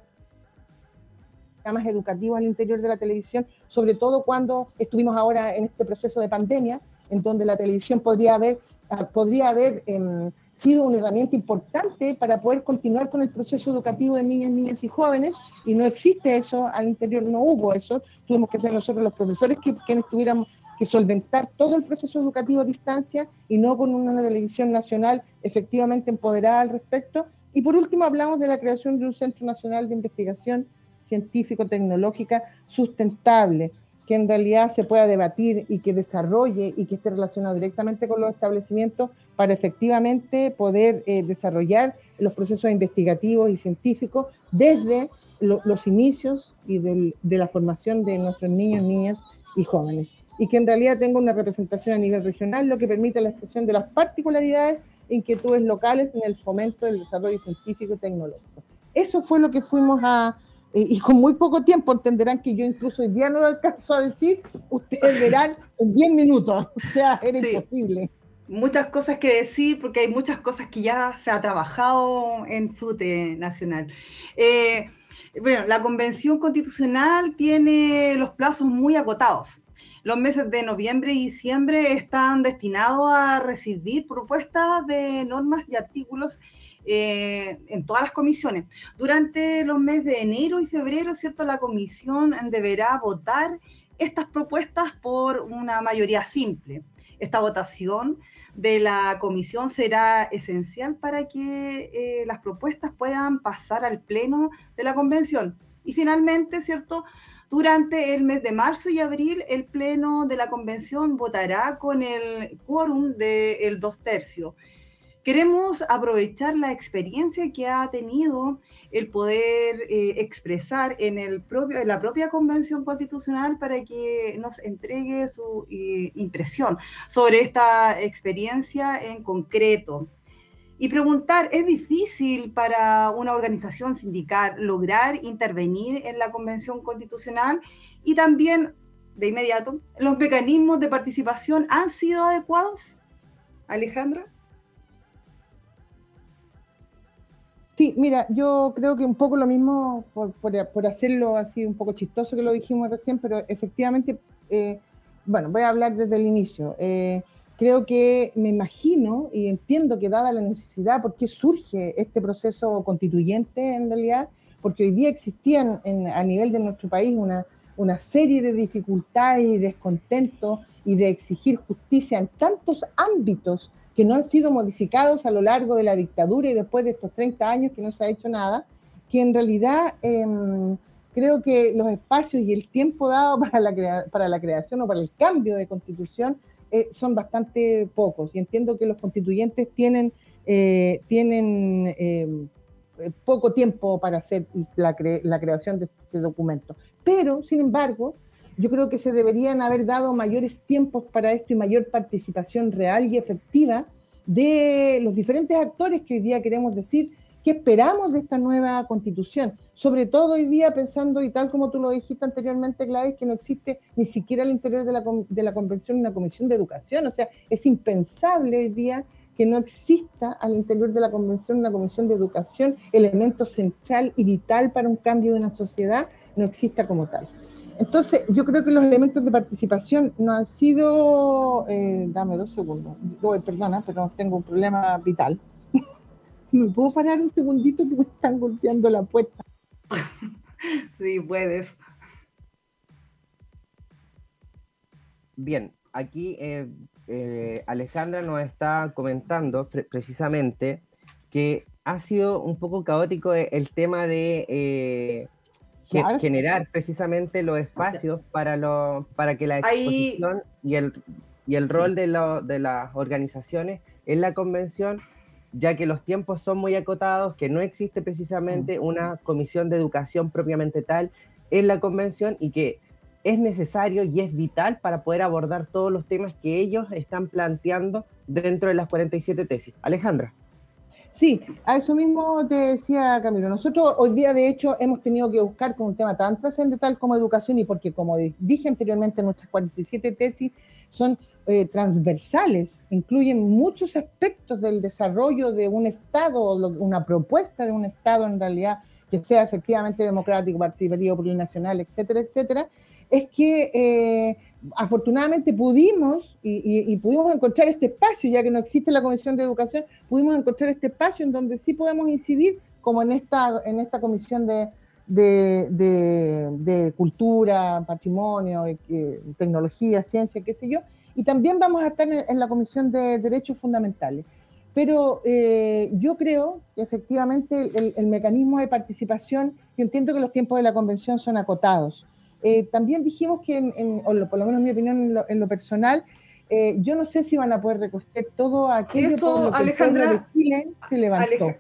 educativos al interior de la televisión, sobre todo cuando estuvimos ahora en este proceso de pandemia, en donde la televisión podría haber, ah, podría haber em, sido una herramienta importante para poder continuar con el proceso educativo de niñas, niñas y jóvenes, y no existe eso al interior, no hubo eso, tuvimos que ser nosotros los profesores que, quienes tuviéramos que solventar todo el proceso educativo a distancia y no con una televisión nacional efectivamente empoderada al respecto. Y por último hablamos de la creación de un Centro Nacional de Investigación Científico-Tecnológica Sustentable, que en realidad se pueda debatir y que desarrolle y que esté relacionado directamente con los establecimientos para efectivamente poder eh, desarrollar los procesos investigativos y científicos desde los inicios y de la formación de nuestros niños, niñas y jóvenes. Y que en realidad tenga una representación a nivel regional, lo que permite la expresión de las particularidades e inquietudes locales en el fomento del desarrollo científico y tecnológico. Eso fue lo que fuimos a, y con muy poco tiempo entenderán que yo incluso hoy día no lo alcanzo a decir, ustedes verán en 10 minutos, o sea, era imposible. Muchas cosas que decir porque hay muchas cosas que ya se ha trabajado en SUTE Nacional. Eh, bueno, la Convención Constitucional tiene los plazos muy acotados. Los meses de noviembre y diciembre están destinados a recibir propuestas de normas y artículos eh, en todas las comisiones. Durante los meses de enero y febrero, ¿cierto? La comisión deberá votar estas propuestas por una mayoría simple. Esta votación de la comisión será esencial para que eh, las propuestas puedan pasar al pleno de la convención. Y finalmente, ¿cierto? Durante el mes de marzo y abril, el pleno de la convención votará con el quórum del dos tercios queremos aprovechar la experiencia que ha tenido el poder eh, expresar en, el propio, en la propia Convención Constitucional para que nos entregue su eh, impresión sobre esta experiencia en concreto. Y preguntar, ¿es difícil para una organización sindical lograr intervenir en la Convención Constitucional? Y también, de inmediato, ¿los mecanismos de participación han sido adecuados? Alejandra. Sí, mira, yo creo que un poco lo mismo, por, por, hacerlo así un poco chistoso que lo dijimos recién, pero efectivamente, eh, bueno, voy a hablar desde el inicio. Eh, creo que me imagino y entiendo que dada la necesidad, ¿por qué surge este proceso constituyente en realidad? Porque hoy día existían a nivel de nuestro país una, una serie de dificultades y descontentos y de exigir justicia en tantos ámbitos que no han sido modificados a lo largo de la dictadura y después de estos 30 años que no se ha hecho nada, que en realidad em, creo que los espacios y el tiempo dado para la, para la creación o para el cambio de constitución eh, son bastante pocos. Y entiendo que los constituyentes tienen, eh, tienen em, poco tiempo para hacer la, la creación de este documento. Pero, sin embargo, yo creo que se deberían haber dado mayores tiempos para esto y mayor participación real y efectiva de los diferentes actores que hoy día queremos decir que esperamos de esta nueva constitución. Sobre todo hoy día pensando, y tal como tú lo dijiste anteriormente, Gladys, que no existe ni siquiera al interior de la, de la convención una comisión de educación. O sea, es impensable hoy día que no exista al interior de la convención una comisión de educación, elemento central y vital para un cambio de una sociedad no exista como tal. Entonces, yo creo que los elementos de participación no han sido, eh, dame dos segundos, perdona, pero tengo un problema vital. ¿Me puedo parar un segundito que me están golpeando la puerta? sí, puedes. Bien, aquí eh, eh, Alejandra nos está comentando precisamente que ha sido un poco caótico el tema de generar precisamente los espacios para, lo, para que la exposición y, el, y el rol de, de las organizaciones en la convención, ya que los tiempos son muy acotados, que no existe precisamente una comisión de educación propiamente tal en la convención y que es necesario y es vital para poder abordar todos los temas que ellos están planteando dentro de las 47 tesis. Alejandra. Sí, a eso mismo te decía Camilo. Nosotros hoy día, de hecho, hemos tenido que buscar con un tema tan trascendental como educación y porque, como dije anteriormente, nuestras 47 tesis son eh, transversales, incluyen muchos aspectos del desarrollo de un Estado, una propuesta de un Estado en realidad que sea efectivamente democrático, participativo, plurinacional, etcétera, etcétera, es que eh, afortunadamente pudimos y, pudimos encontrar este espacio, ya que no existe la Comisión de Educación, pudimos encontrar este espacio en donde sí podemos incidir, como en esta, en esta Comisión de, Cultura, Patrimonio, eh, Tecnología, Ciencia, qué sé yo, y también vamos a estar en, la Comisión de Derechos Fundamentales. Pero eh, yo creo que efectivamente el, el mecanismo de participación, yo entiendo que los tiempos de la convención son acotados, eh, también dijimos que, en, por lo menos en mi opinión, en lo, personal, eh, yo no sé si van a poder recoger todo aquello eso, que Alejandra, de Chile se levantó.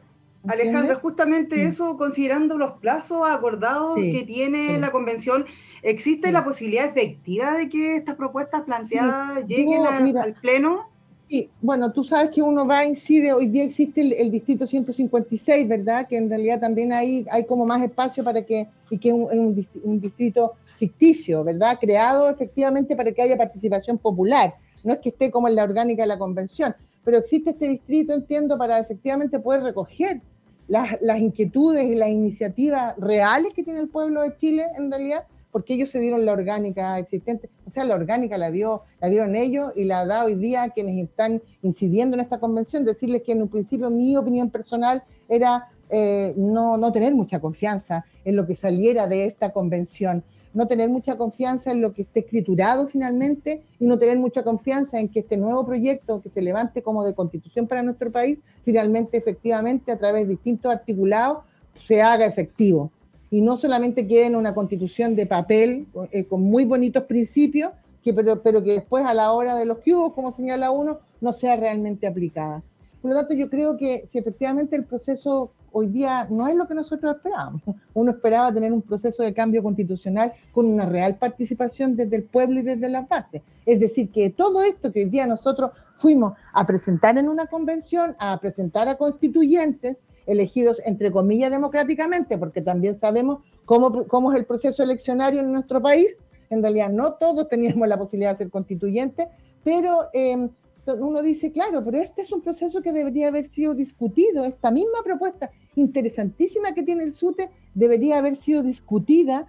Alejandra, justamente eso, considerando los plazos acordados que tiene la convención, ¿existe la posibilidad efectiva de que estas propuestas planteadas lleguen al Pleno? Sí, bueno, tú sabes que uno va, incide, hoy día existe el, distrito 156, ¿verdad? Que en realidad también hay, hay como más espacio para que, y que es un, un, distrito ficticio, ¿verdad? Creado efectivamente para que haya participación popular. No es que esté como en la orgánica de la convención, pero existe este distrito, entiendo, para efectivamente poder recoger las, inquietudes y las iniciativas reales que tiene el pueblo de Chile, en realidad, porque ellos se dieron la orgánica existente, o sea, la orgánica la, dio, la dieron ellos y la da hoy día quienes están incidiendo en esta convención, decirles que en un principio mi opinión personal era eh, no, no tener mucha confianza en lo que saliera de esta convención no tener mucha confianza en lo que esté escriturado finalmente y no tener mucha confianza en que este nuevo proyecto que se levante como de constitución para nuestro país, finalmente, efectivamente, a través de distintos articulados, se haga efectivo. Y no solamente quede en una constitución de papel eh, con muy bonitos principios, que, pero, pero que después a la hora de los que como señala uno, no sea realmente aplicada. Por lo tanto, yo creo que si efectivamente el proceso hoy día no es lo que nosotros esperábamos, uno esperaba tener un proceso de cambio constitucional con una real participación desde el pueblo y desde la base. Es decir, que todo esto que hoy día nosotros fuimos a presentar en una convención, a presentar a constituyentes, elegidos entre comillas democráticamente, porque también sabemos cómo, cómo es el proceso eleccionario en nuestro país. En realidad no todos teníamos la posibilidad de ser constituyentes, pero eh, uno dice, claro, pero este es un proceso que debería haber sido discutido, esta misma propuesta interesantísima que tiene el SUTE debería haber sido discutida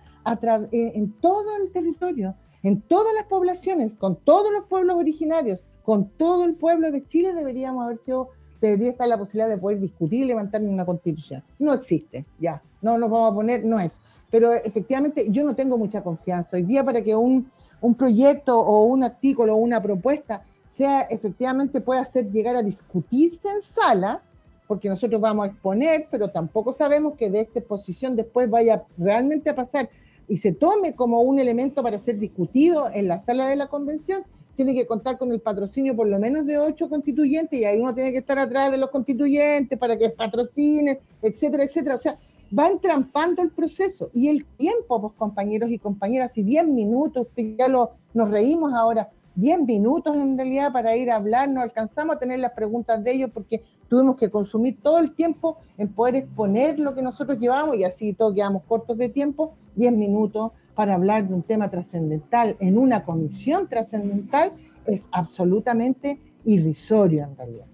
eh, en todo el territorio, en todas las poblaciones, con todos los pueblos originarios, con todo el pueblo de Chile deberíamos haber sido, debería estar la posibilidad de poder discutir y levantar una constitución. No existe, ya, no nos vamos a poner, no es. Pero efectivamente yo no tengo mucha confianza. Hoy día para que un, un proyecto o un artículo o una propuesta sea efectivamente pueda hacer llegar a discutirse en sala, porque nosotros vamos a exponer, pero tampoco sabemos que de esta exposición después vaya realmente a pasar. Y se tome como un elemento para ser discutido en la sala de la convención, tiene que contar con el patrocinio por lo menos de ocho constituyentes y ahí uno tiene que estar atrás de los constituyentes para que patrocinen, etcétera, etcétera. O sea, va entrampando el proceso. Y el tiempo, pues compañeros y compañeras, y diez minutos, ya lo, nos reímos ahora, 10 minutos en realidad para ir a hablar, no alcanzamos a tener las preguntas de ellos porque tuvimos que consumir todo el tiempo en poder exponer lo que nosotros llevamos y así todos quedamos cortos de tiempo, 10 minutos para hablar de un tema trascendental en una comisión trascendental es absolutamente irrisorio en realidad.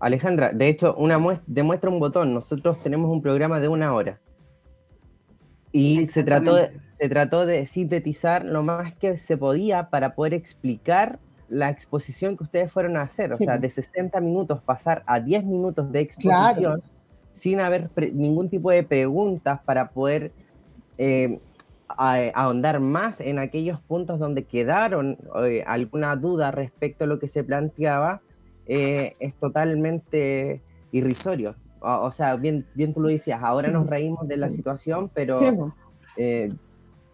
Alejandra, de hecho, una demuestra un botón. Nosotros tenemos un programa de una hora. Y se trató de, se trató de sintetizar lo más que se podía para poder explicar la exposición que ustedes fueron a hacer. O sea, de 60 minutos pasar a 10 minutos de exposición sin haber ningún tipo de preguntas para poder eh, ahondar más en aquellos puntos donde quedaron eh, alguna duda respecto a lo que se planteaba, eh, es totalmente irrisorio. O, sea, bien, bien tú lo decías, ahora nos reímos de la situación, pero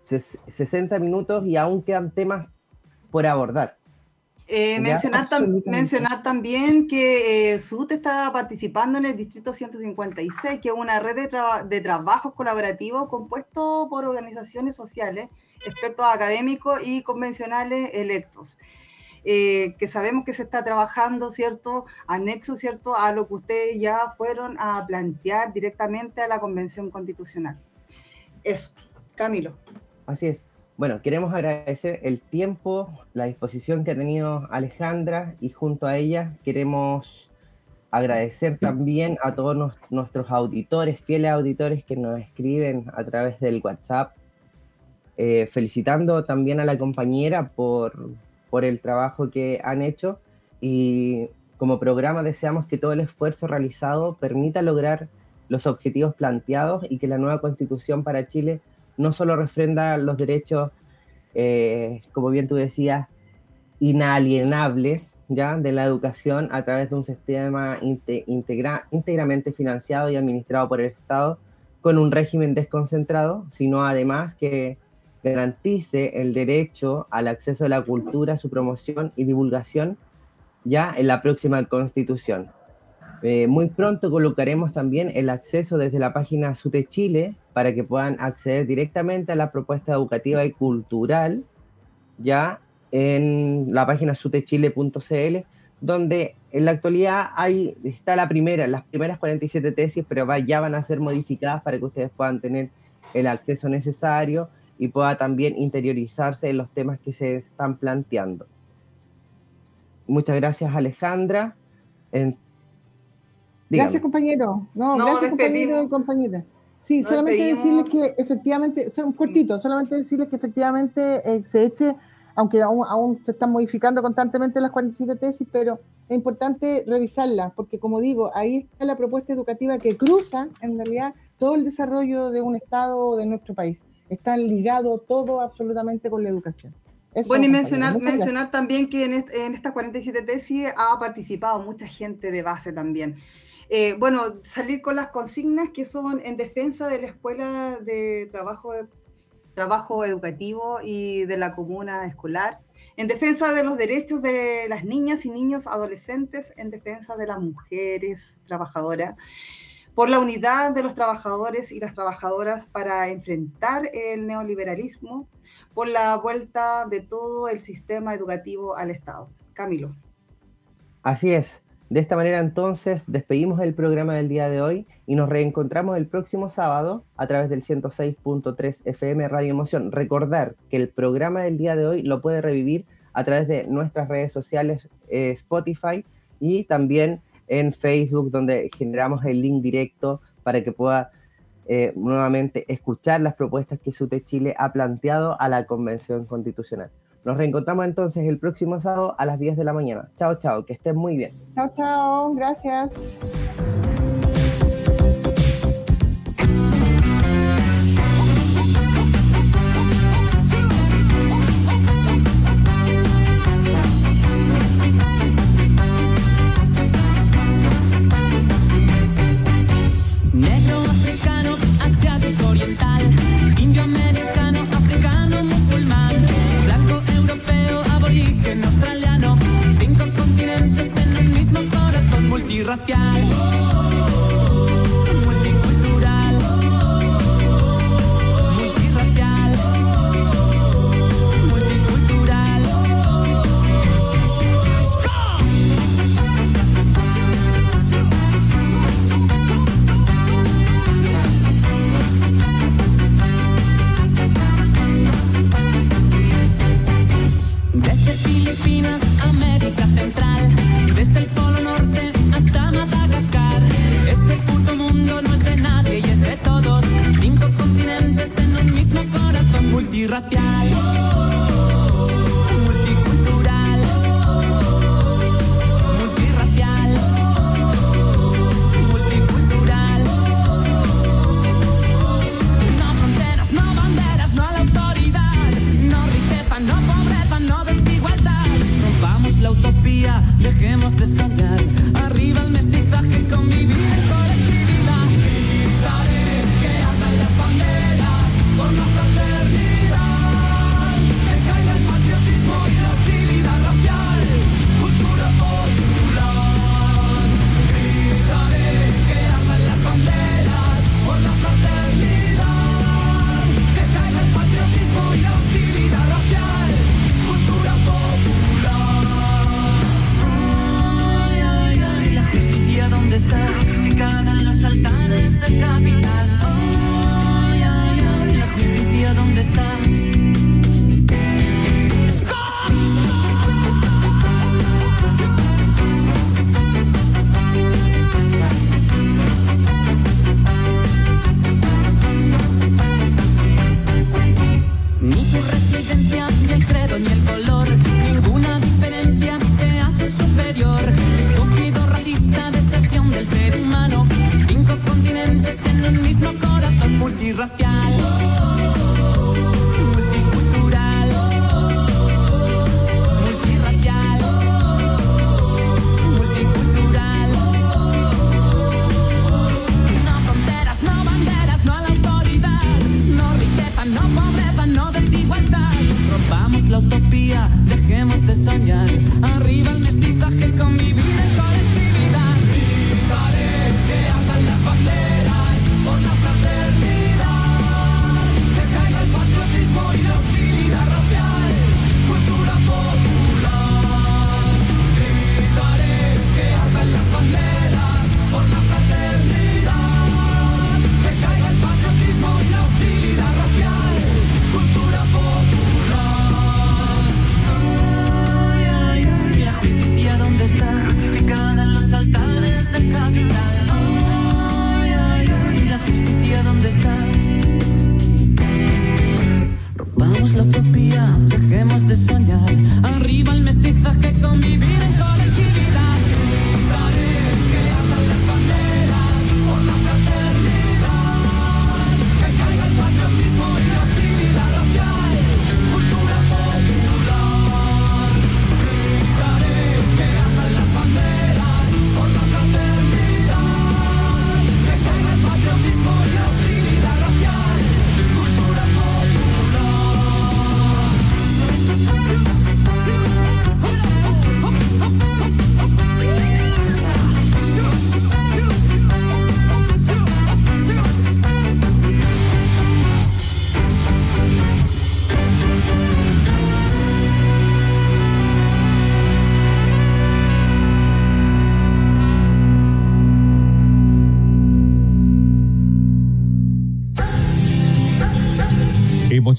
60 minutos y aún quedan temas por abordar. Eh, mencionar, mencionar, también que eh, SUT está participando en el Distrito 156, que es una red de, de trabajos colaborativos compuesto por organizaciones sociales, expertos académicos y convencionales electos. Eh, que sabemos que se está trabajando, ¿cierto? Anexo, ¿cierto? A lo que ustedes ya fueron a plantear directamente a la Convención Constitucional. Eso, Camilo. Así es. Bueno, queremos agradecer el tiempo, la disposición que ha tenido Alejandra y junto a ella queremos agradecer también a todos nuestros auditores, fieles auditores que nos escriben a través del WhatsApp, eh, felicitando también a la compañera por, por el trabajo que han hecho y como programa deseamos que todo el esfuerzo realizado permita lograr los objetivos planteados y que la nueva constitución para Chile no solo refrenda los derechos, eh, como bien tú decías, inalienables ¿ya? de la educación a través de un sistema íntegramente financiado y administrado por el Estado con un régimen desconcentrado, sino además que garantice el derecho al acceso a la cultura, su promoción y divulgación ya en la próxima constitución. Eh, muy pronto colocaremos también el acceso desde la página SUTE Chile para que puedan acceder directamente a la propuesta educativa y cultural ya en la página sutechile.cl, donde en la actualidad hay, está la primera, las primeras 47 tesis, pero ya van a ser modificadas para que ustedes puedan tener el acceso necesario y pueda también interiorizarse en los temas que se están planteando. Muchas gracias Alejandra. Gracias, compañero. No, gracias, compañero y compañera. Sí, solamente decirles que efectivamente, un cortito, solamente decirles que efectivamente eh, se eche, aunque aún, aún, se están modificando constantemente las 47 tesis, pero es importante revisarlas, porque como digo, ahí está la propuesta educativa que cruza en realidad todo el desarrollo de un Estado de nuestro país. Están ligados todo absolutamente con la educación. bueno, y mencionar, mencionar también que en, en estas 47 tesis ha participado mucha gente de base también. Eh, bueno, salir con las consignas que son en defensa de la escuela de trabajo, trabajo educativo y de la comuna escolar, en defensa de los derechos de las niñas y niños adolescentes, en defensa de las mujeres trabajadoras, por la unidad de los trabajadores y las trabajadoras para enfrentar el neoliberalismo, por la vuelta de todo el sistema educativo al Estado. Camilo. Así es. De esta manera entonces despedimos el programa del día de hoy y nos reencontramos el próximo sábado a través del 106.3 FM Radio Emoción. Recordar que el programa del día de hoy lo puede revivir a través de nuestras redes sociales eh, Spotify y también en Facebook donde generamos el link directo para que pueda eh, nuevamente escuchar las propuestas que SUTE Chile ha planteado a la Convención Constitucional. Nos reencontramos entonces el próximo sábado a las 10 de la mañana. Chao, chao, que estén muy bien. Chao, chao, gracias.